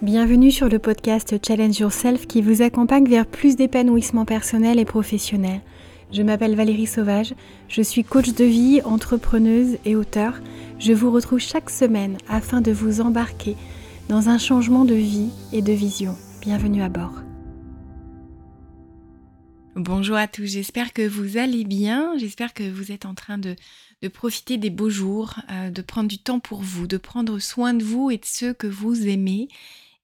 Bienvenue sur le podcast Challenge Yourself qui vous accompagne vers plus d'épanouissement personnel et professionnel. Je m'appelle Valérie Sauvage, je suis coach de vie, entrepreneuse et auteur. Je vous retrouve chaque semaine afin de vous embarquer dans un changement de vie et de vision. Bienvenue à bord. Bonjour à tous, j'espère que vous allez bien, j'espère que vous êtes en train de, profiter des beaux jours, euh, de prendre du temps pour vous, de prendre soin de vous et de ceux que vous aimez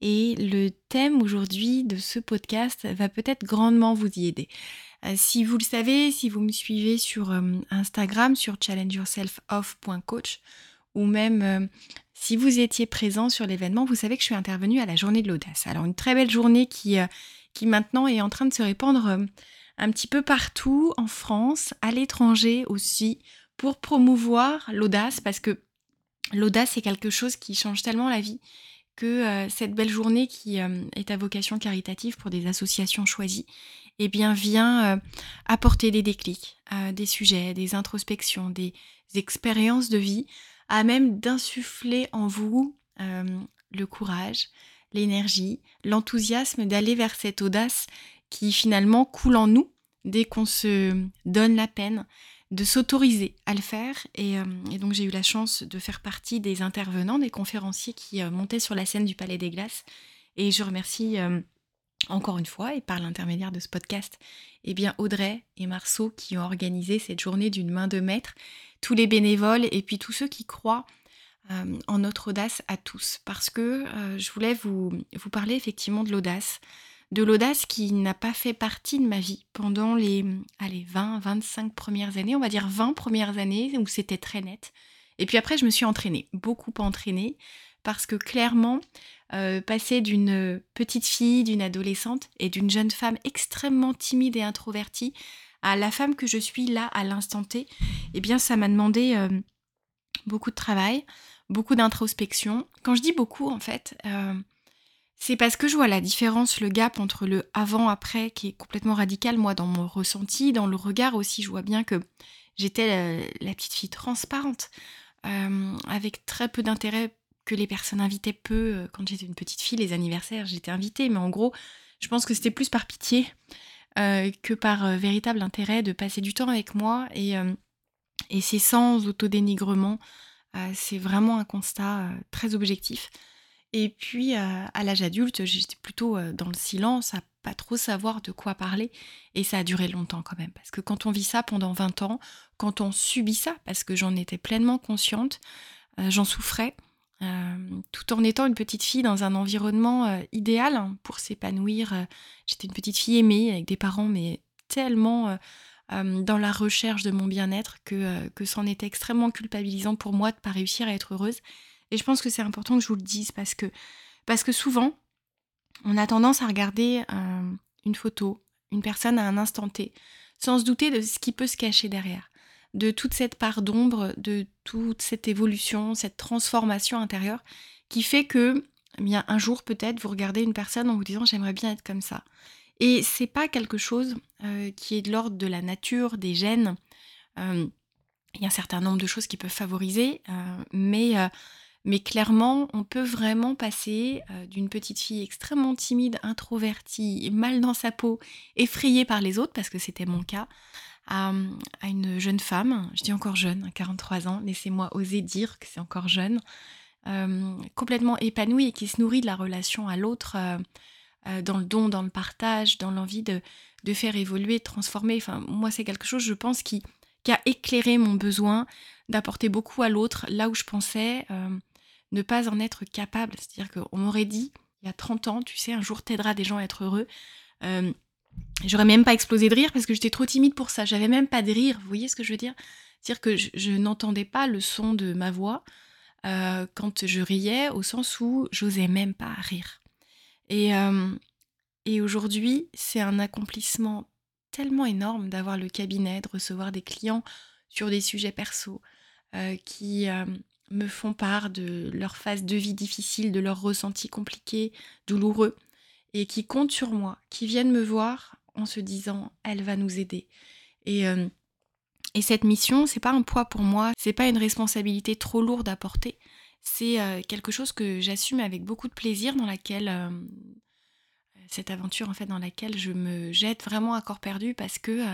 et le thème aujourd'hui de ce podcast va peut-être grandement vous y aider. Euh, si vous le savez, si vous me suivez sur euh, Instagram, sur challengeyourselfoff.coach, ou même euh, si vous étiez présent sur l'événement, vous savez que je suis intervenue à la journée de l'audace. Alors une très belle journée qui, qui maintenant est en train de se répandre un petit peu partout en France, à l'étranger aussi, pour promouvoir l'audace, parce que l'audace est quelque chose qui change tellement la vie que euh, cette belle journée qui euh, est à vocation caritative pour des associations choisies, eh bien vient euh, apporter des déclics, des sujets, des introspections, des expériences de vie, à même d'insuffler en vous le courage, l'énergie, l'enthousiasme d'aller vers cette audace qui finalement coule en nous dès qu'on se donne la peine de s'autoriser à le faire. Euh, et, donc j'ai eu la chance de faire partie des intervenants, des conférenciers qui euh, montaient sur la scène du Palais des Glaces. Et je remercie euh, encore une fois, et par l'intermédiaire de ce podcast, eh bien Audrey et Marceau qui ont organisé cette journée d'une main de maître, tous les bénévoles et puis tous ceux qui croient en notre audace à tous. Parce que je voulais vous, vous parler effectivement de l'audace de l'audace qui n'a pas fait partie de ma vie pendant les allez, 20, 25 premières années, on va dire 20 premières années où c'était très net. Et puis après, je me suis entraînée, beaucoup entraînée, parce que clairement, euh, passer d'une petite fille, d'une adolescente et d'une jeune femme extrêmement timide et introvertie à la femme que je suis là à l'instant T, eh bien, ça m'a demandé euh, beaucoup de travail, beaucoup d'introspection. Quand je dis beaucoup, en fait, euh, c'est parce que je vois la différence, le gap entre le avant-après qui est complètement radical, moi, dans mon ressenti, dans le regard aussi, je vois bien que j'étais la, petite fille transparente, euh, avec très peu d'intérêt que les personnes invitaient peu. Euh, quand j'étais une petite fille, les anniversaires, j'étais invitée, mais en gros, je pense que c'était plus par pitié euh, que par véritable intérêt de passer du temps avec moi, et, et c'est sans autodénigrement. c'est vraiment un constat très objectif. Et puis à l'âge adulte, j'étais plutôt dans le silence, à pas trop savoir de quoi parler. Et ça a duré longtemps quand même. Parce que quand on vit ça pendant 20 ans, quand on subit ça, parce que j'en étais pleinement consciente, j'en souffrais, tout en étant une petite fille dans un environnement idéal hein, pour s'épanouir. J'étais une petite fille aimée avec des parents, mais tellement dans la recherche de mon bien-être que, que c'en était extrêmement culpabilisant pour moi de ne pas réussir à être heureuse. Et je pense que c'est important que je vous le dise parce que, parce que souvent, on a tendance à regarder euh, une photo, une personne à un instant T, sans se douter de ce qui peut se cacher derrière, de toute cette part d'ombre, de toute cette évolution, cette transformation intérieure qui fait que, eh bien, un jour peut-être, vous regardez une personne en vous disant j'aimerais bien être comme ça. Et c'est pas quelque chose euh, qui est de l'ordre de la nature, des gènes. Euh, il y a un certain nombre de choses qui peuvent favoriser, mais mais clairement, on peut vraiment passer euh, d'une petite fille extrêmement timide, introvertie, mal dans sa peau, effrayée par les autres, parce que c'était mon cas, à, une jeune femme, je dis encore jeune, 43 ans, laissez-moi oser dire que c'est encore jeune, euh, complètement épanouie et qui se nourrit de la relation à l'autre, euh, dans le don, dans le partage, dans l'envie de, faire évoluer, de transformer. Enfin, moi, c'est quelque chose, je pense, qui a éclairé mon besoin d'apporter beaucoup à l'autre, là où je pensais ne pas en être capable. C'est-à-dire qu'on m'aurait dit, il y a 30 ans, tu sais, un jour t'aideras des gens à être heureux. Euh, j'aurais même pas explosé de rire parce que j'étais trop timide pour ça. J'avais même pas de rire, vous voyez ce que je veux dire? C'est-à-dire que je, n'entendais pas le son de ma voix euh, quand je riais, au sens où j'osais même pas rire. Et, euh, et aujourd'hui, c'est un accomplissement tellement énorme d'avoir le cabinet, de recevoir des clients sur des sujets perso, qui, me font part de leur phase de vie difficile, de leurs ressentis compliqués, douloureux, et qui comptent sur moi, qui viennent me voir en se disant elle va nous aider. Et, euh, et cette mission, c'est pas un poids pour moi, c'est pas une responsabilité trop lourde à porter. c'est quelque chose que j'assume avec beaucoup de plaisir, dans laquelle cette aventure en fait dans laquelle je me jette vraiment à corps perdu parce que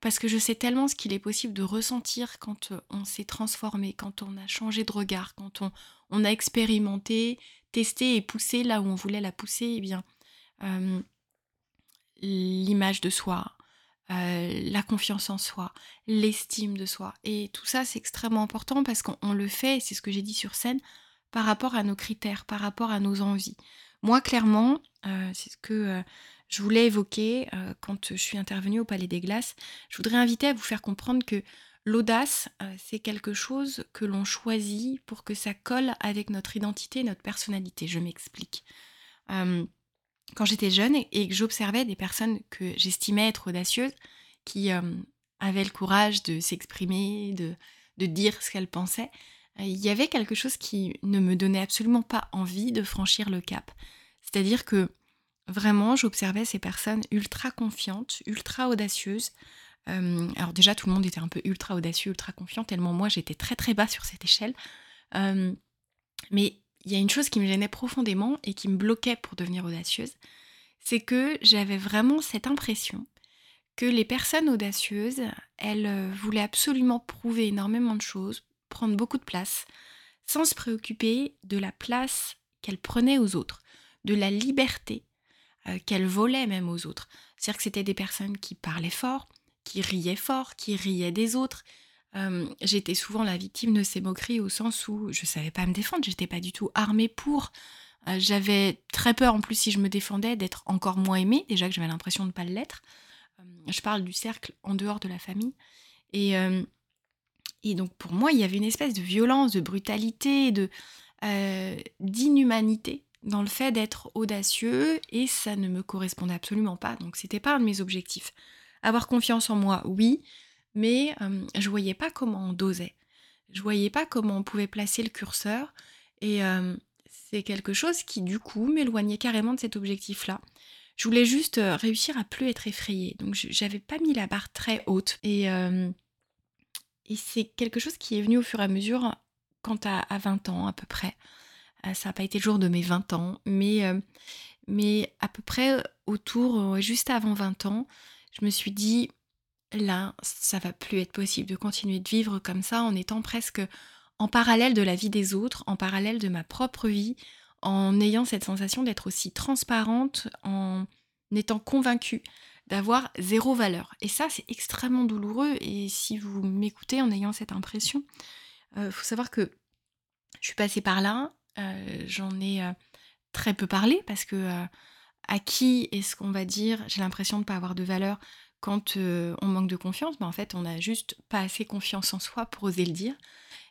parce que je sais tellement ce qu'il est possible de ressentir quand on s'est transformé, quand on a changé de regard, quand on, a expérimenté, testé et poussé là où on voulait la pousser, eh bien l'image de soi, la confiance en soi, l'estime de soi. Et tout ça, c'est extrêmement important parce qu'on le fait, c'est ce que j'ai dit sur scène, par rapport à nos critères, par rapport à nos envies. Moi, clairement, c'est ce que je voulais évoquer quand je suis intervenue au Palais des Glaces. Je voudrais inviter à vous faire comprendre que l'audace, c'est quelque chose que l'on choisit pour que ça colle avec notre identité, notre personnalité. Je m'explique. quand j'étais jeune et que j'observais des personnes que j'estimais être audacieuses, qui avaient le courage de s'exprimer, de, de dire ce qu'elles pensaient, il y avait quelque chose qui ne me donnait absolument pas envie de franchir le cap. C'est-à-dire que vraiment, j'observais ces personnes ultra confiantes, ultra audacieuses. alors déjà, tout le monde était un peu ultra audacieux, ultra confiant, tellement moi, j'étais très très bas sur cette échelle. mais il y a une chose qui me gênait profondément et qui me bloquait pour devenir audacieuse, c'est que j'avais vraiment cette impression que les personnes audacieuses, elles voulaient absolument prouver énormément de choses, prendre beaucoup de place, sans se préoccuper de la place qu'elles prenaient aux autres, de la liberté euh, qu'elles volaient même aux autres. C'est-à-dire que c'était des personnes qui parlaient fort, qui riaient fort, qui riaient des autres. Euh, j'étais souvent la victime de ces moqueries au sens où je ne savais pas me défendre, j'étais pas du tout armée pour. Euh, j'avais très peur en plus si je me défendais d'être encore moins aimée, déjà que j'avais l'impression de ne pas l'être. je parle du cercle en dehors de la famille. Et et donc pour moi, il y avait une espèce de violence, de brutalité, de euh, d'inhumanité dans le fait d'être audacieux et ça ne me correspondait absolument pas. Donc c'était pas un de mes objectifs. Avoir confiance en moi, oui, mais euh, je voyais pas comment on dosait. Je voyais pas comment on pouvait placer le curseur et euh, c'est quelque chose qui du coup m'éloignait carrément de cet objectif-là. Je voulais juste réussir à plus être effrayée. Donc j'avais pas mis la barre très haute et c'est quelque chose qui est venu au fur et à mesure quand à 20 ans à peu près. Euh, ça n'a pas été le jour de mes 20 ans, mais, euh, mais à peu près autour, juste avant 20 ans, je me suis dit, là, ça va plus être possible de continuer de vivre comme ça en étant presque en parallèle de la vie des autres, en parallèle de ma propre vie, en ayant cette sensation d'être aussi transparente, en étant convaincue d'avoir zéro valeur. Et ça, c'est extrêmement douloureux. Et si vous m'écoutez en ayant cette impression, il euh, faut savoir que je suis passée par là. Euh, j'en ai euh, très peu parlé parce que à qui est-ce qu'on va dire j'ai l'impression de ne pas avoir de valeur quand on manque de confiance ben, En fait, on n'a juste pas assez confiance en soi pour oser le dire.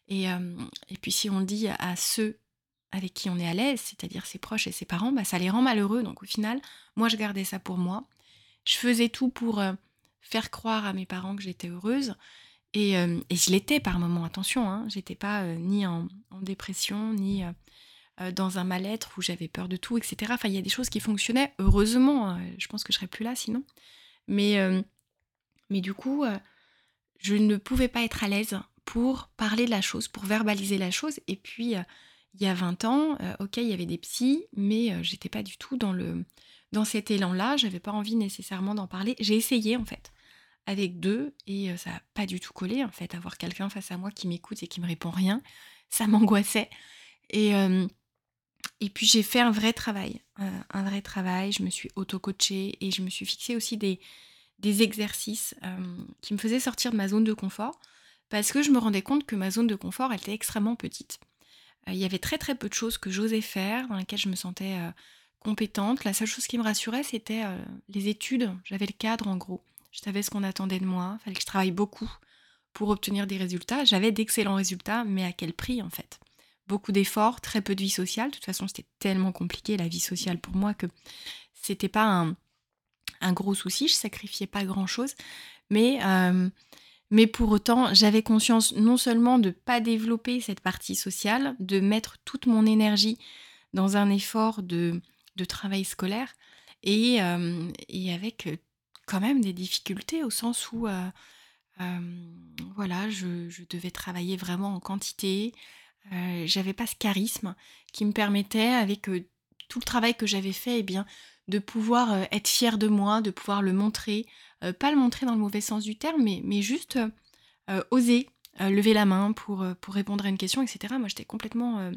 Et, et puis si on le dit à ceux avec qui on est à l'aise, c'est-à-dire ses proches et ses parents, bah, ça les rend malheureux. Donc au final, moi je gardais ça pour moi. Je faisais tout pour euh, faire croire à mes parents que j'étais heureuse. Et, euh, je l'étais par moments, attention, hein, j'étais pas euh, ni en, dépression, ni dans un mal-être où j'avais peur de tout, etc. Enfin, il y a des choses qui fonctionnaient, heureusement, hein, je pense que je serais plus là sinon. Mais, mais du coup, je ne pouvais pas être à l'aise pour parler de la chose, pour verbaliser la chose. Et puis, il y a 20 ans, ok, il y avait des psys, mais j'étais pas du tout dans le dans cet élan-là, j'avais pas envie nécessairement d'en parler. J'ai essayé en fait avec deux et euh, ça n'a pas du tout collé en fait. Avoir quelqu'un face à moi qui m'écoute et qui me répond rien, ça m'angoissait. Et, euh, puis j'ai fait un vrai travail, euh, un vrai travail. Je me suis auto-coachée et je me suis fixé aussi des, exercices qui me faisaient sortir de ma zone de confort parce que je me rendais compte que ma zone de confort elle était extrêmement petite. Il y avait très très peu de choses que j'osais faire, dans lesquelles je me sentais compétente. La seule chose qui me rassurait, c'était euh, les études. J'avais le cadre en gros. Je savais ce qu'on attendait de moi. Il fallait que je travaille beaucoup pour obtenir des résultats. J'avais d'excellents résultats, mais à quel prix en fait? Beaucoup d'efforts, très peu de vie sociale. De toute façon, c'était tellement compliqué la vie sociale pour moi que c'était pas un, gros souci. Je sacrifiais pas grand chose, mais euh, mais pour autant, j'avais conscience non seulement de ne pas développer cette partie sociale, de mettre toute mon énergie dans un effort de travail scolaire et, et avec quand même des difficultés au sens où voilà, je, devais travailler vraiment en quantité, j'avais pas ce charisme qui me permettait, avec tout le travail que j'avais fait, et eh bien, de pouvoir être fière de moi, de pouvoir le montrer, pas le montrer dans le mauvais sens du terme, mais, mais juste oser lever la main pour, pour répondre à une question, etc. Moi, j'étais complètement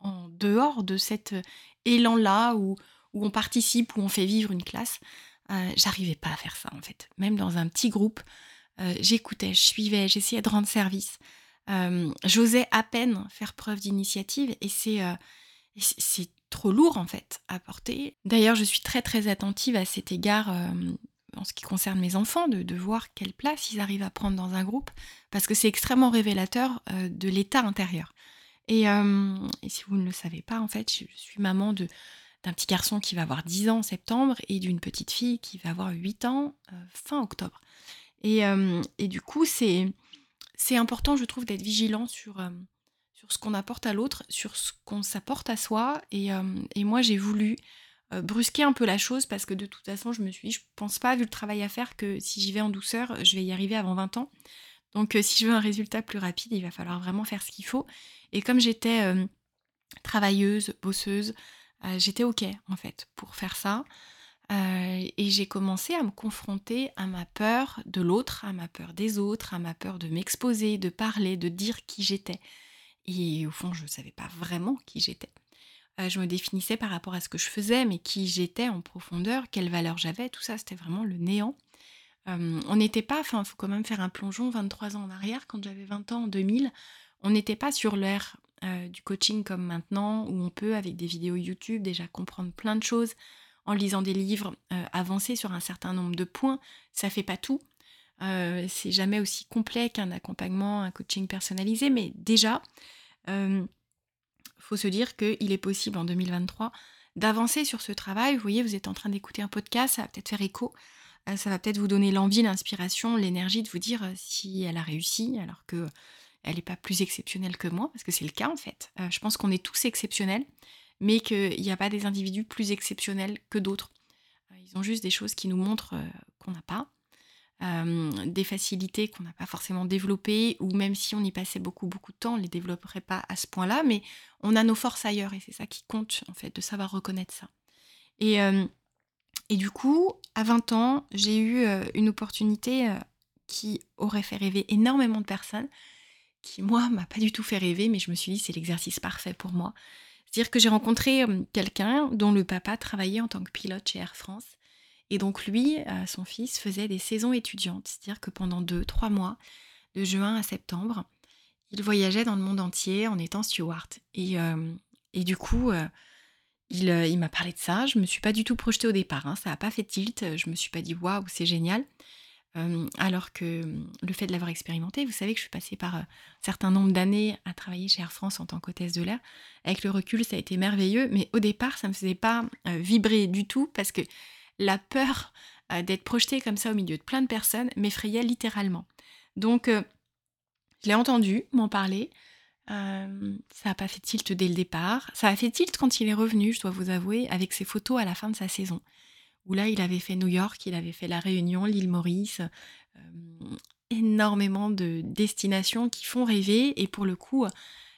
en dehors de cet élan-là où, où on participe, où on fait vivre une classe. J'arrivais pas à faire ça, en fait. Même dans un petit groupe, j'écoutais, je suivais, j'essayais de rendre service. J'osais à peine faire preuve d'initiative et c'est c'est trop lourd en fait à porter. D'ailleurs, je suis très très attentive à cet égard en ce qui concerne mes enfants, de, voir quelle place ils arrivent à prendre dans un groupe, parce que c'est extrêmement révélateur de l'état intérieur. Et, si vous ne le savez pas, en fait, je suis maman de d'un petit garçon qui va avoir 10 ans en septembre et d'une petite fille qui va avoir 8 ans fin octobre. Et, et du coup, c'est important, je trouve, d'être vigilant sur, sur ce qu'on apporte à l'autre, sur ce qu'on s'apporte à soi. Et, et moi, j'ai voulu brusquer un peu la chose parce que de toute façon, je me suis dit, je pense pas, vu le travail à faire, que si j'y vais en douceur, je vais y arriver avant 20 ans. Donc, si je veux un résultat plus rapide, il va falloir vraiment faire ce qu'il faut. Et comme j'étais travailleuse, bosseuse, j'étais OK, en fait, pour faire ça. Euh, et j'ai commencé à me confronter à ma peur de l'autre, à ma peur des autres, à ma peur de m'exposer, de parler, de dire qui j'étais. Et au fond, je ne savais pas vraiment qui j'étais. Euh, je me définissais par rapport à ce que je faisais, mais qui j'étais en profondeur, quelle valeur j'avais, tout ça, c'était vraiment le néant. Euh, on n'était pas, enfin, il faut quand même faire un plongeon 23 ans en arrière, quand j'avais 20 ans en 2000, on n'était pas sur l'ère du coaching comme maintenant, où on peut, avec des vidéos YouTube, déjà comprendre plein de choses, en lisant des livres, euh, avancer sur un certain nombre de points. Ça fait pas tout. Euh, c'est jamais aussi complet qu'un accompagnement, un coaching personnalisé, mais déjà, euh, faut se dire qu'il est possible en 2023 d'avancer sur ce travail. Vous voyez, vous êtes en train d'écouter un podcast, ça va peut-être faire écho, euh, ça va peut-être vous donner l'envie, l'inspiration, l'énergie de vous dire si elle a réussi, alors que elle n'est pas plus exceptionnelle que moi, parce que c'est le cas en fait. je pense qu'on est tous exceptionnels mais qu'il n'y a pas des individus plus exceptionnels que d'autres. Euh, ils ont juste des choses qui nous montrent euh, qu'on n'a pas, euh, des facilités qu'on n'a pas forcément développées, ou même si on y passait beaucoup, beaucoup de temps, on ne les développerait pas à ce point-là, mais on a nos forces ailleurs, et c'est ça qui compte, en fait, de savoir reconnaître ça. Et, et du coup, à 20 ans, j'ai eu une opportunité qui aurait fait rêver énormément de personnes, qui, moi, m'a pas du tout fait rêver, mais je me suis dit, c'est l'exercice parfait pour moi. C'est-à-dire que j'ai rencontré quelqu'un dont le papa travaillait en tant que pilote chez Air France. Et donc lui, son fils, faisait des saisons étudiantes. C'est-à-dire que pendant deux, trois mois, de juin à septembre, il voyageait dans le monde entier en étant steward. Et, et du coup, il, il m'a parlé de ça. Je me suis pas du tout projetée au départ. Hein. Ça n'a pas fait tilt. Je me suis pas dit waouh, c'est génial alors que le fait de l'avoir expérimenté, vous savez que je suis passée par un certain nombre d'années à travailler chez Air France en tant qu'hôtesse de l'air. Avec le recul, ça a été merveilleux, mais au départ, ça ne me faisait pas vibrer du tout parce que la peur d'être projetée comme ça au milieu de plein de personnes m'effrayait littéralement. Donc, je l'ai entendu m'en parler. ça n'a pas fait tilt dès le départ. Ça a fait tilt quand il est revenu, je dois vous avouer, avec ses photos à la fin de sa saison où là, il avait fait New York, il avait fait La Réunion, l'île Maurice, énormément de destinations qui font rêver. Et pour le coup,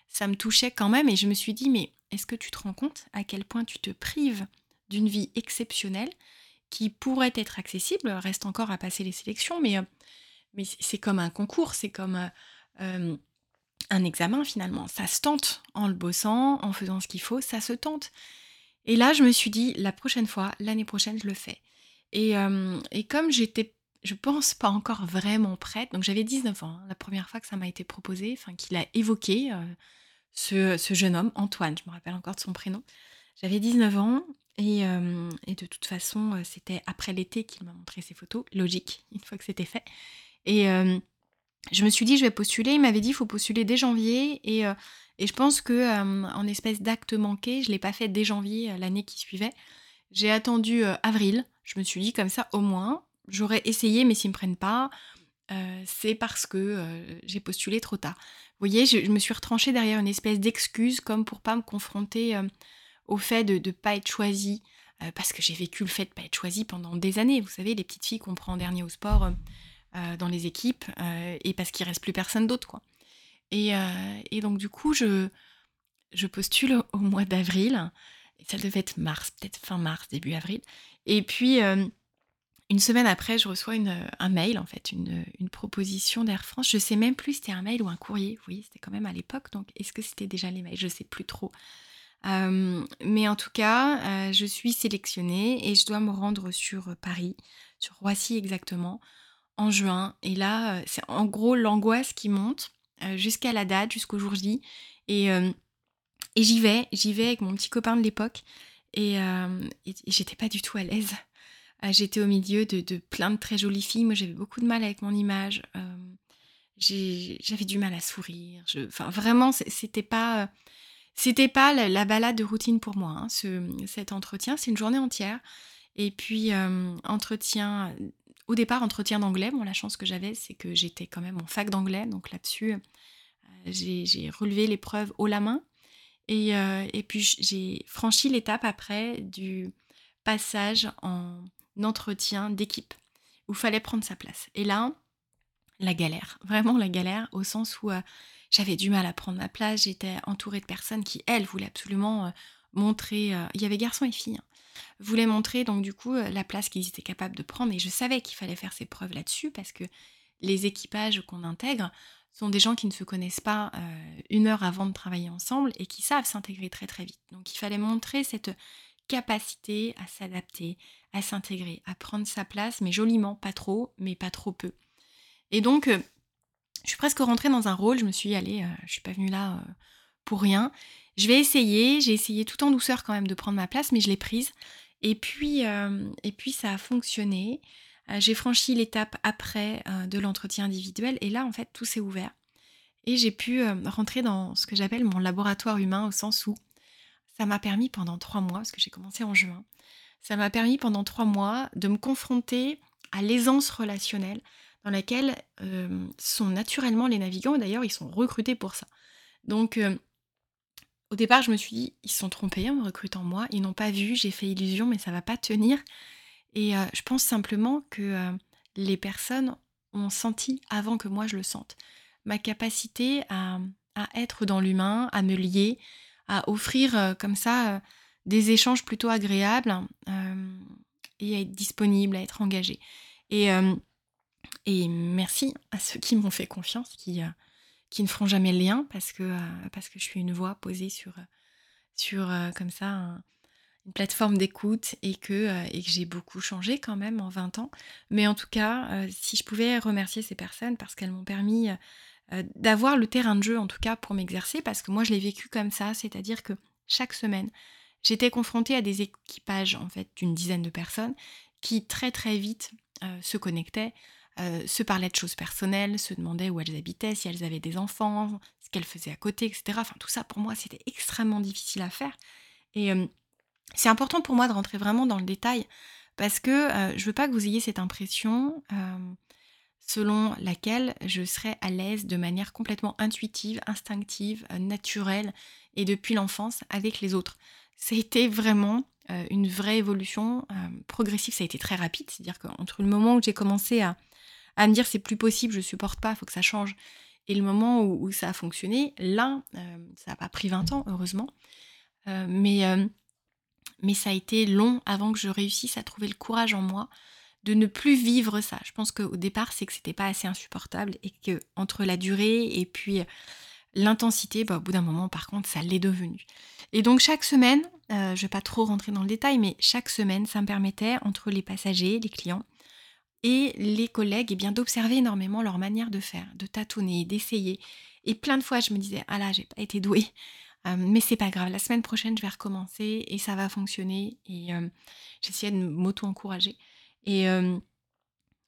ça me touchait quand même. Et je me suis dit, mais est-ce que tu te rends compte à quel point tu te prives d'une vie exceptionnelle qui pourrait être accessible? Reste encore à passer les sélections, mais, mais c'est comme un concours, c'est comme un examen finalement. Ça se tente en le bossant, en faisant ce qu'il faut, ça se tente. Et là, je me suis dit, la prochaine fois, l'année prochaine, je le fais. Et, et comme j'étais, je pense, pas encore vraiment prête, donc j'avais 19 ans, hein, la première fois que ça m'a été proposé, enfin qu'il a évoqué ce, ce, jeune homme, Antoine, je me rappelle encore de son prénom. J'avais 19 ans et, et, de toute façon, c'était après l'été qu'il m'a montré ses photos, logique, une fois que c'était fait. Et je me suis dit, je vais postuler. Il m'avait dit, il faut postuler dès janvier. Et et je pense que en espèce d'acte manqué, je l'ai pas fait dès janvier l'année qui suivait. J'ai attendu avril. Je me suis dit comme ça au moins, j'aurais essayé, mais s'ils me prennent pas, c'est parce que j'ai postulé trop tard. Vous voyez, je, me suis retranchée derrière une espèce d'excuse comme pour pas me confronter au fait de ne pas être choisie. parce que j'ai vécu le fait de pas être choisie pendant des années. Vous savez, les petites filles qu'on prend en dernier au sport dans les équipes, et parce qu'il reste plus personne d'autre, quoi. Et, et donc du coup, je, je postule au mois d'avril. Ça devait être mars, peut-être fin mars, début avril. Et puis, une semaine après, je reçois un mail, en fait, une, proposition d'Air France. Je sais même plus si c'était un mail ou un courrier. Voyez, c'était quand même à l'époque. Donc, est-ce que c'était déjà les mails? Je sais plus trop. mais en tout cas, je suis sélectionnée et je dois me rendre sur Paris, sur Roissy exactement, en juin. Et là, c'est en gros l'angoisse qui monte jusqu'à la date, jusqu'au jour J. Et et j'y vais, j'y vais avec mon petit copain de l'époque. Et, euh, j'étais pas du tout à l'aise. Euh, j'étais au milieu de, plein de très jolies filles. Moi, j'avais beaucoup de mal avec mon image. Euh, j'avais du mal à sourire. enfin, vraiment, c'était pas, c'était pas la, balade de routine pour moi. Hein, ce, cet entretien, c'est une journée entière. Et puis, entretien, au départ, entretien d'anglais. Bon, la chance que j'avais, c'est que j'étais quand même en fac d'anglais. Donc là-dessus, j'ai relevé l'épreuve haut la main. Euh, et, puis j'ai franchi l'étape après du passage en entretien d'équipe où fallait prendre sa place. Et là, la galère, vraiment la galère, au sens où euh, j'avais du mal à prendre ma place, j'étais entourée de personnes qui, elles, voulaient absolument euh, montrer, il y avait garçons et filles, hein, voulaient montrer donc du coup la place qu'ils étaient capables de prendre. Et je savais qu'il fallait faire ses preuves là-dessus parce que les équipages qu'on intègre sont des gens qui ne se connaissent pas euh, une heure avant de travailler ensemble et qui savent s'intégrer très très vite. Donc il fallait montrer cette capacité à s'adapter, à s'intégrer, à prendre sa place, mais joliment, pas trop, mais pas trop peu. Et donc, euh, je suis presque rentrée dans un rôle, je me suis euh, je suis pas venue là pour rien. Je vais essayer, j'ai essayé tout en douceur quand même de prendre ma place, mais je l'ai prise. Et puis, puis ça a fonctionné. Euh, j'ai franchi l'étape après euh, de l'entretien individuel et là, en fait, tout s'est ouvert. Et j'ai pu euh, rentrer dans ce que j'appelle mon laboratoire humain au sens où ça m'a permis pendant trois mois, parce que j'ai commencé en juin, ça m'a permis pendant trois mois de me confronter à l'aisance relationnelle dans laquelle sont naturellement les navigants, d'ailleurs ils sont recrutés pour ça. Donc au départ je me suis dit, ils se sont trompés en me recrutant moi, ils n'ont pas vu, j'ai fait illusion, mais ça va pas tenir. Et je pense simplement que les personnes ont senti avant que moi je le sente. Ma capacité à, être dans l'humain, à me lier, à offrir comme ça des échanges plutôt agréables et à être disponible, à être engagé. Et, et merci à ceux qui m'ont fait confiance, qui, qui ne feront jamais le lien parce que, que je suis une voix posée sur, sur comme ça un, une plateforme d'écoute et que, euh, et que j'ai beaucoup changé quand même en 20 ans. Mais en tout cas, euh, si je pouvais remercier ces personnes parce qu'elles m'ont permis euh, d'avoir le terrain de jeu en tout cas pour m'exercer, parce que moi je l'ai vécu comme ça, c'est-à-dire que chaque semaine, j'étais confrontée à des équipages en fait d'une dizaine de personnes qui très très vite se connectaient, se parlaient de choses personnelles, se demandaient où elles habitaient, si elles avaient des enfants, ce qu'elles faisaient à côté, etc. Enfin tout ça pour moi c'était extrêmement difficile à faire. Et c'est important pour moi de rentrer vraiment dans le détail parce que euh, je veux pas que vous ayez cette impression euh, selon laquelle je serais à l'aise de manière complètement intuitive, instinctive, euh, naturelle et depuis l'enfance avec les autres. Ça a été vraiment une vraie évolution progressive, ça a été très rapide, c'est-à-dire qu'entre le moment où j'ai commencé à, me dire c'est plus possible, je supporte pas, faut que ça change, et le moment où, où ça a fonctionné, là, ça n'a pas pris 20 ans, heureusement. mais mais ça a été long avant que je réussisse à trouver le courage en moi de ne plus vivre ça. Je pense qu'au départ, c'est que c'était pas assez insupportable et que entre la durée et puis l'intensité, bah, au bout d'un moment, par contre, ça l'est devenu. Et donc chaque semaine, euh, je vais pas trop rentrer dans le détail, mais chaque semaine, ça me permettait entre les passagers, les clients et les collègues, eh bien d'observer énormément leur manière de faire, de tâtonner, d'essayer. Et plein de fois, je me disais, ah là, j'ai pas été douée. Euh, mais c'est pas grave, la semaine prochaine, je vais recommencer et ça va fonctionner. Et euh, j'essayais de m'auto-encourager. Et euh,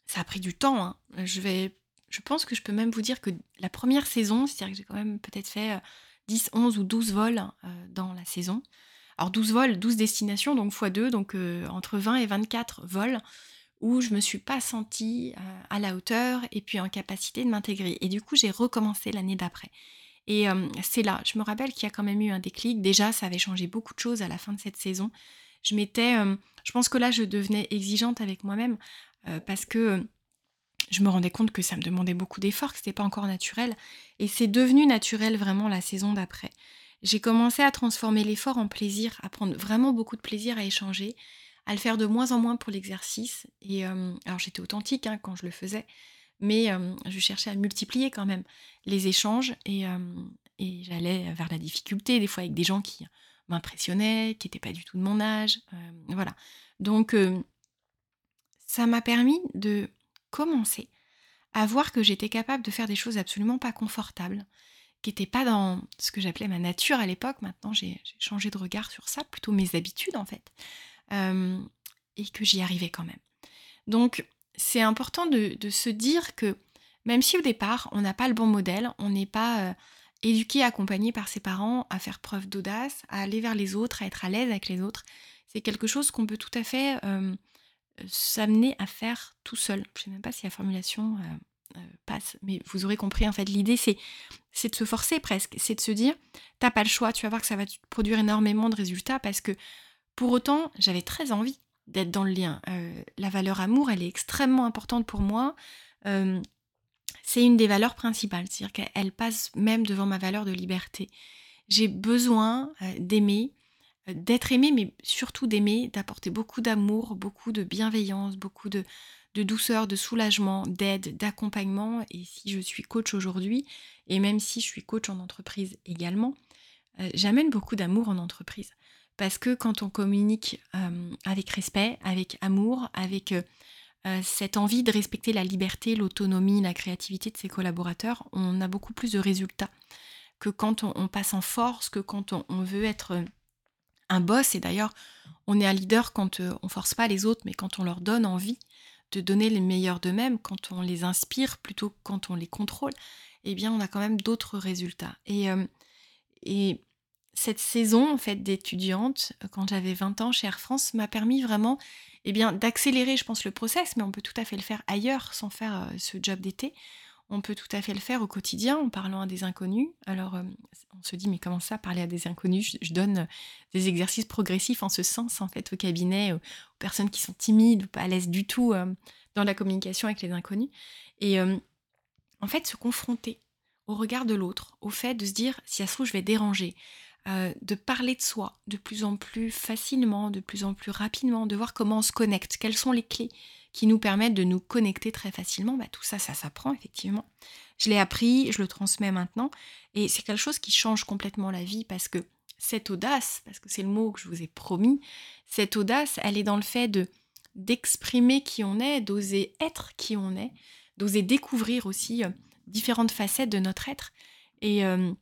ça a pris du temps. Hein. Je, vais, je pense que je peux même vous dire que la première saison, c'est-à-dire que j'ai quand même peut-être fait 10, 11 ou 12 vols dans la saison. Alors 12 vols, 12 destinations, donc x2, donc entre 20 et 24 vols où je me suis pas sentie à la hauteur et puis en capacité de m'intégrer. Et du coup, j'ai recommencé l'année d'après. Et c'est là, je me rappelle qu'il y a quand même eu un déclic. Déjà, ça avait changé beaucoup de choses à la fin de cette saison. Je m'étais, je pense que là, je devenais exigeante avec moi-même parce que je me rendais compte que ça me demandait beaucoup d'efforts, que c'était pas encore naturel. Et c'est devenu naturel vraiment la saison d'après. J'ai commencé à transformer l'effort en plaisir, à prendre vraiment beaucoup de plaisir à échanger, à le faire de moins en moins pour l'exercice. Et euh, alors j'étais authentique hein, quand je le faisais, mais euh, je cherchais à multiplier quand même les échanges et, euh, et j'allais vers la difficulté, des fois avec des gens qui m'impressionnaient, qui n'étaient pas du tout de mon âge. voilà. Donc ça m'a permis de commencer à voir que j'étais capable de faire des choses absolument pas confortables, qui n'étaient pas dans ce que j'appelais ma nature à l'époque. Maintenant, j'ai changé de regard sur ça, plutôt mes habitudes en fait, euh, et que j'y arrivais quand même. Donc, c'est important de, se dire que même si au départ, on n'a pas le bon modèle, on n'est pas euh, éduqué, accompagné par ses parents à faire preuve d'audace, à aller vers les autres, à être à l'aise avec les autres, c'est quelque chose qu'on peut tout à fait euh, s'amener à faire tout seul. Je ne sais même pas si la formulation passe, mais vous aurez compris, en fait, l'idée, c'est, c'est de se forcer presque, c'est de se dire, t'as pas le choix, tu vas voir que ça va produire énormément de résultats, parce que pour autant, j'avais très envie d'être dans le lien. Euh, la valeur amour, elle est extrêmement importante pour moi. c'est une des valeurs principales, c'est-à-dire qu'elle passe même devant ma valeur de liberté. J'ai besoin d'aimer, d'être aimé, mais surtout d'aimer, d'apporter beaucoup d'amour, beaucoup de bienveillance, beaucoup de, douceur, de soulagement, d'aide, d'accompagnement. Et si je suis coach aujourd'hui, et même si je suis coach en entreprise également, euh, j'amène beaucoup d'amour en entreprise. Parce que quand on communique euh, avec respect, avec amour, avec euh, cette envie de respecter la liberté, l'autonomie, la créativité de ses collaborateurs, on a beaucoup plus de résultats que quand on, passe en force, que quand on veut être un boss, et d'ailleurs, on est un leader quand euh, on force pas les autres, mais quand on leur donne envie de donner les meilleurs d'eux-mêmes, quand on les inspire plutôt que quand on les contrôle, eh bien, on a quand même d'autres résultats. Euh, et cette saison en fait d'étudiante, quand j'avais 20 ans chez Air France, m'a permis vraiment eh bien, d'accélérer, je pense, le process, mais on peut tout à fait le faire ailleurs sans faire euh, ce job d'été on peut tout à fait le faire au quotidien en parlant à des inconnus. Alors, euh, on se dit, mais comment ça, parler à des inconnus? Je, donne euh, des exercices progressifs en ce sens, en fait, au cabinet, aux, personnes qui sont timides ou pas à l'aise du tout euh, dans la communication avec les inconnus. Et en fait, se confronter au regard de l'autre, au fait de se dire, si à ce trouve, je vais déranger, de parler de soi de plus en plus facilement, de plus en plus rapidement, de voir comment on se connecte, quelles sont les clés qui nous permettent de nous connecter très facilement, bah, tout ça, ça s'apprend effectivement. Je l'ai appris, je le transmets maintenant, et c'est quelque chose qui change complètement la vie parce que cette audace, parce que c'est le mot que je vous ai promis, cette audace, elle est dans le fait de d'exprimer qui on est, d'oser être qui on est, d'oser découvrir aussi euh, différentes facettes de notre être. Et, euh,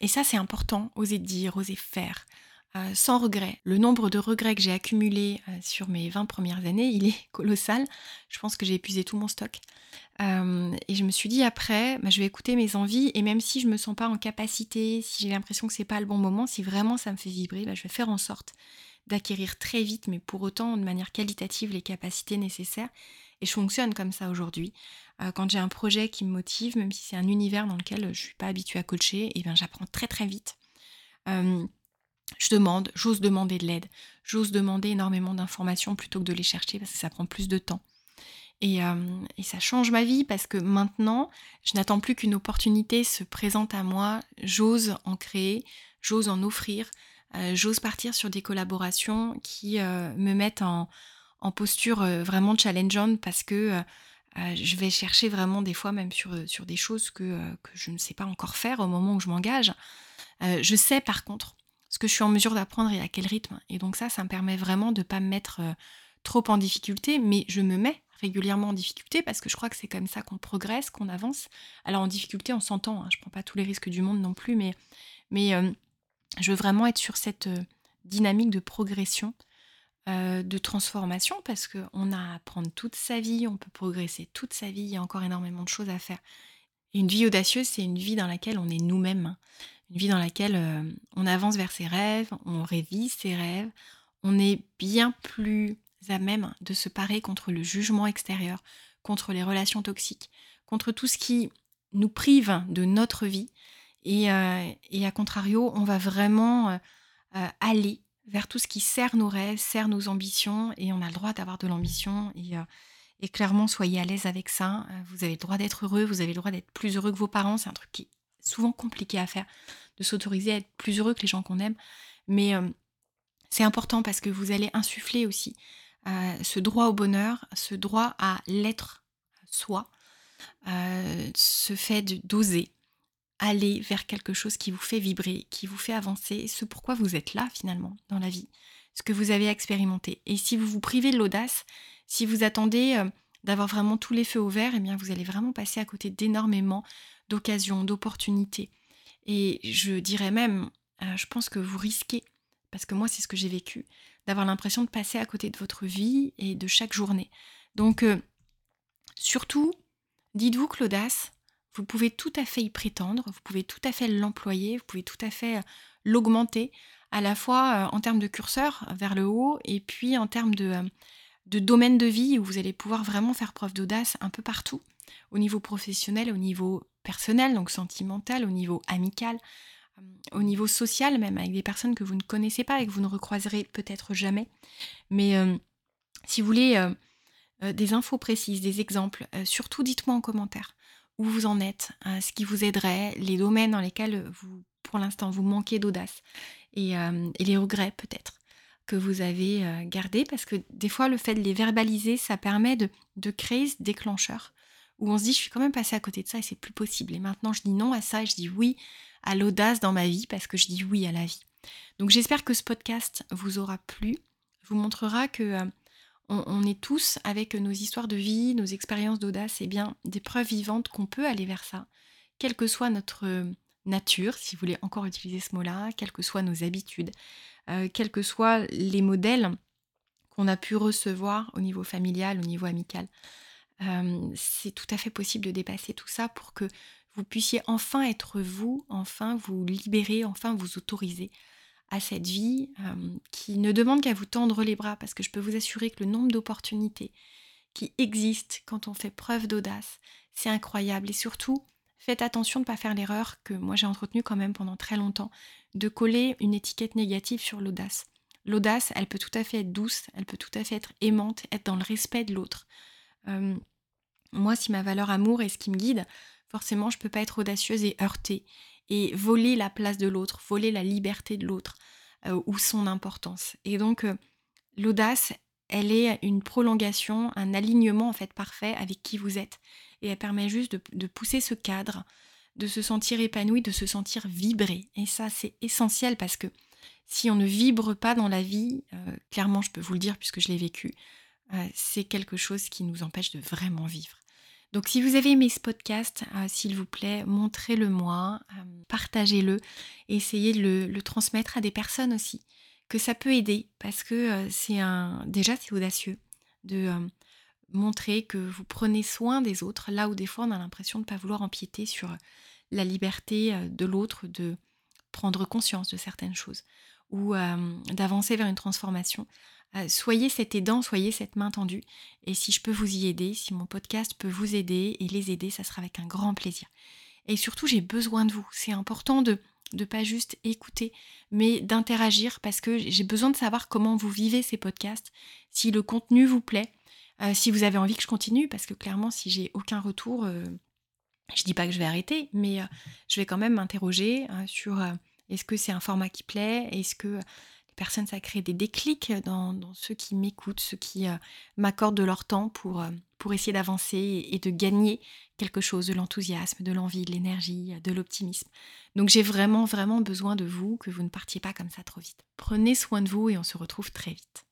et ça, c'est important, oser dire, oser faire, euh, sans regret. Le nombre de regrets que j'ai accumulés euh, sur mes 20 premières années, il est colossal. Je pense que j'ai épuisé tout mon stock. Euh, et je me suis dit après, bah, je vais écouter mes envies et même si je me sens pas en capacité, si j'ai l'impression que c'est pas le bon moment, si vraiment ça me fait vibrer, bah, je vais faire en sorte d'acquérir très vite, mais pour autant de manière qualitative, les capacités nécessaires. Et je fonctionne comme ça aujourd'hui. quand j'ai un projet qui me motive, même si c'est un univers dans lequel je suis pas habituée à coacher, et eh bien j'apprends très très vite je demande, j'ose demander de l'aide, j'ose demander énormément d'informations plutôt que de les chercher parce que ça prend plus de temps. Et, euh, ça change ma vie parce que maintenant, je n'attends plus qu'une opportunité se présente à moi, j'ose en créer, j'ose en offrir, euh, j'ose partir sur des collaborations qui euh, me mettent en, posture vraiment challengeante parce que je vais chercher vraiment des fois même sur, des choses que, je ne sais pas encore faire au moment où je m'engage. je sais par contre ce que je suis en mesure d'apprendre et à quel rythme. Et donc ça, ça me permet vraiment de ne pas me mettre euh, trop en difficulté, mais je me mets régulièrement en difficulté parce que je crois que c'est comme ça qu'on progresse, qu'on avance. Alors en difficulté, on s'entend, hein, je ne prends pas tous les risques du monde non plus, mais, mais euh, je veux vraiment être sur cette euh, dynamique de progression, de transformation, parce qu'on a à apprendre toute sa vie, on peut progresser toute sa vie, il y a encore énormément de choses à faire. Une vie audacieuse, c'est une vie dans laquelle on est nous-mêmes. Hein une vie dans laquelle euh, on avance vers ses rêves, on révise ses rêves, on est bien plus à même de se parer contre le jugement extérieur, contre les relations toxiques, contre tout ce qui nous prive de notre vie. Et, euh, à contrario, on va vraiment euh, aller vers tout ce qui sert nos rêves, sert nos ambitions, et on a le droit d'avoir de l'ambition. Et, Et clairement, soyez à l'aise avec ça. Vous avez le droit d'être heureux, vous avez le droit d'être plus heureux que vos parents. C'est un truc qui est souvent compliqué à faire, de s'autoriser à être plus heureux que les gens qu'on aime. Mais c'est important parce que vous allez insuffler aussi ce droit au bonheur, ce droit à l'être soi, ce fait d'oser aller vers quelque chose qui vous fait vibrer, qui vous fait avancer, ce pourquoi vous êtes là finalement dans la vie, ce que vous avez expérimenté. Et si vous vous privez de l'audace, si vous attendez d'avoir vraiment tous les feux au vert, eh bien vous allez vraiment passer à côté d'énormément d'occasions, d'opportunités. Et je dirais même, je pense que vous risquez parce que moi c'est ce que j'ai vécu, d'avoir l'impression de passer à côté de votre vie et de chaque journée. Donc euh, surtout, dites-vous que l'audace, vous pouvez tout à fait y prétendre, vous pouvez tout à fait l'employer, vous pouvez tout à fait euh, l'augmenter, à la fois euh, en termes de curseur vers le haut et puis en termes de, domaine de vie où vous allez pouvoir vraiment faire preuve d'audace un peu partout, au niveau professionnel, au niveau personnel, donc sentimental, au niveau amical, au niveau social même, avec des personnes que vous ne connaissez pas et que vous ne recroiserez peut-être jamais. Mais euh, si vous voulez euh, euh, des infos précises, des exemples, surtout dites-moi en commentaire où vous en êtes, ce qui vous aiderait, les domaines dans lesquels vous, pour l'instant, vous manquez d'audace et, les regrets peut-être que vous avez gardés, parce que des fois, le fait de les verbaliser, ça permet de, de créer ce déclencheur où on se dit, je suis quand même passé à côté de ça et c'est plus possible. Et maintenant, je dis non à ça et je dis oui à l'audace dans ma vie parce que je dis oui à la vie. Donc j'espère que ce podcast vous aura plu, vous montrera que euh, on, est tous avec nos histoires de vie, nos expériences d'audace, et eh bien des preuves vivantes qu'on peut aller vers ça, quelle que soit notre euh, nature, si vous voulez encore utiliser ce mot-là, quelles que soient nos habitudes, euh, quels que soient les modèles qu'on a pu recevoir au niveau familial, au niveau amical. c'est tout à fait possible de dépasser tout ça pour que vous puissiez enfin être vous, enfin vous libérer, enfin vous autoriser à cette vie qui ne demande qu'à vous tendre les bras, parce que je peux vous assurer que le nombre d'opportunités qui existent quand on fait preuve d'audace, c'est incroyable. Et surtout, faites attention de ne pas faire l'erreur que moi j'ai entretenue quand même pendant très longtemps, de coller une étiquette négative sur l'audace. L'audace, elle peut tout à fait être douce, elle peut tout à fait être aimante, être dans le respect de l'autre. moi, si ma valeur amour est ce qui me guide, forcément, je ne peux pas être audacieuse et heurter et voler la place de l'autre, voler la liberté de l'autre euh, ou son importance. Et donc, euh, l'audace, elle est une prolongation, un alignement en fait parfait avec qui vous êtes. Et elle permet juste de, pousser ce cadre, de se sentir épanoui, de se sentir vibrer. Et ça, c'est essentiel parce que si on ne vibre pas dans la vie, euh, clairement, je peux vous le dire puisque je l'ai vécu, c'est quelque chose qui nous empêche de vraiment vivre. Donc si vous avez aimé ce podcast, euh, s'il vous plaît, montrez-le moi, euh, partagez-le, essayez de le, transmettre à des personnes aussi, que ça peut aider, parce que euh, c'est un déjà c'est audacieux de montrer que vous prenez soin des autres, là où des fois on a l'impression de ne pas vouloir empiéter sur la liberté de l'autre, de prendre conscience de certaines choses, ou d'avancer vers une transformation. Euh, soyez cet aidant, soyez cette main tendue. Et si je peux vous y aider, si mon podcast peut vous aider et les aider, ça sera avec un grand plaisir. Et surtout, j'ai besoin de vous. C'est important de ne pas juste écouter, mais d'interagir parce que j'ai besoin de savoir comment vous vivez ces podcasts, si le contenu vous plaît, euh, si vous avez envie que je continue, parce que clairement, si j'ai aucun retour, euh, je dis pas que je vais arrêter, mais je vais quand même m'interroger sur est-ce que c'est un format qui plaît, est-ce que personnes, ça crée des déclics dans, ceux qui m'écoutent, ceux qui euh, m'accordent de leur temps pour, euh, pour essayer d'avancer et, de gagner quelque chose, de l'enthousiasme, de l'envie, de l'énergie, de l'optimisme. Donc j'ai vraiment, vraiment besoin de vous, que vous ne partiez pas comme ça trop vite. Prenez soin de vous et on se retrouve très vite.